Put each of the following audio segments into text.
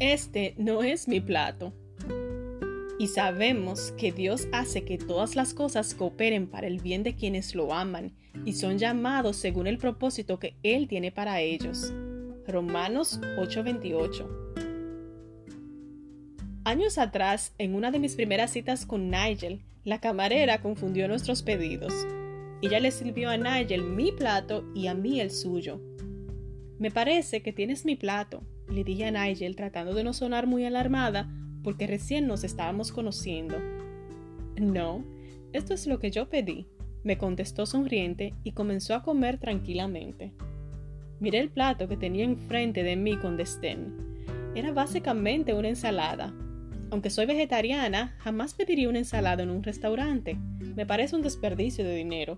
este no es mi plato. Y sabemos que Dios hace que todas las cosas cooperen para el bien de quienes lo aman y son llamados según el propósito que Él tiene para ellos. Romanos 8:28 Años atrás, en una de mis primeras citas con Nigel, la camarera confundió nuestros pedidos. Ella le sirvió a Nigel mi plato y a mí el suyo. Me parece que tienes mi plato, le dije a Nigel tratando de no sonar muy alarmada porque recién nos estábamos conociendo. No, esto es lo que yo pedí, me contestó sonriente y comenzó a comer tranquilamente. Miré el plato que tenía enfrente de mí con desdén. Era básicamente una ensalada. Aunque soy vegetariana, jamás pediría una ensalada en un restaurante. Me parece un desperdicio de dinero.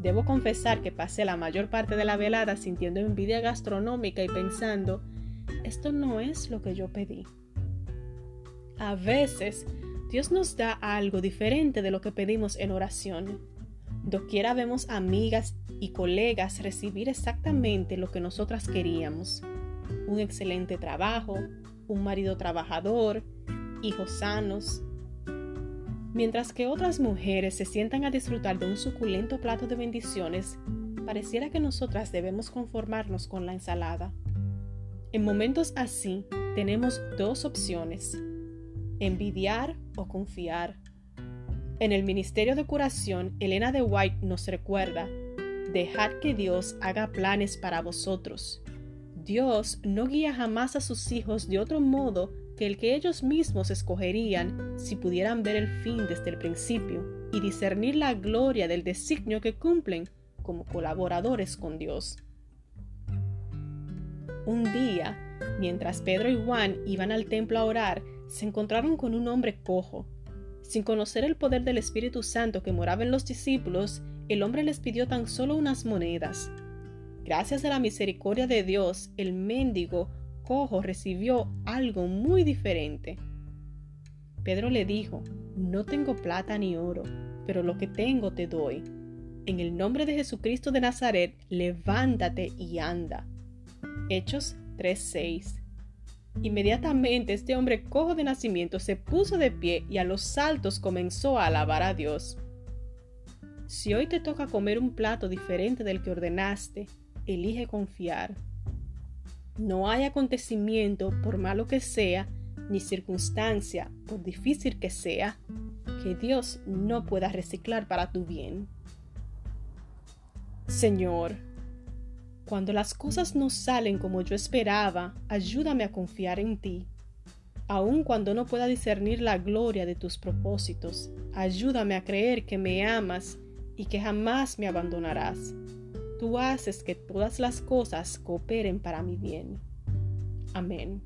Debo confesar que pasé la mayor parte de la velada sintiendo envidia gastronómica y pensando, esto no es lo que yo pedí. A veces, Dios nos da algo diferente de lo que pedimos en oración. Doquiera vemos amigas y colegas recibir exactamente lo que nosotras queríamos. Un excelente trabajo, un marido trabajador, hijos sanos. Mientras que otras mujeres se sientan a disfrutar de un suculento plato de bendiciones, pareciera que nosotras debemos conformarnos con la ensalada. En momentos así, tenemos dos opciones envidiar o confiar. En el Ministerio de Curación, Elena de White nos recuerda, dejad que Dios haga planes para vosotros. Dios no guía jamás a sus hijos de otro modo que el que ellos mismos escogerían si pudieran ver el fin desde el principio y discernir la gloria del designio que cumplen como colaboradores con Dios. Un día, mientras Pedro y Juan iban al templo a orar, se encontraron con un hombre cojo. Sin conocer el poder del Espíritu Santo que moraba en los discípulos, el hombre les pidió tan solo unas monedas. Gracias a la misericordia de Dios, el mendigo cojo recibió algo muy diferente. Pedro le dijo, no tengo plata ni oro, pero lo que tengo te doy. En el nombre de Jesucristo de Nazaret, levántate y anda. Hechos 3:6 Inmediatamente este hombre cojo de nacimiento se puso de pie y a los saltos comenzó a alabar a Dios. Si hoy te toca comer un plato diferente del que ordenaste, elige confiar. No hay acontecimiento, por malo que sea, ni circunstancia, por difícil que sea, que Dios no pueda reciclar para tu bien. Señor, cuando las cosas no salen como yo esperaba, ayúdame a confiar en ti. Aun cuando no pueda discernir la gloria de tus propósitos, ayúdame a creer que me amas y que jamás me abandonarás. Tú haces que todas las cosas cooperen para mi bien. Amén.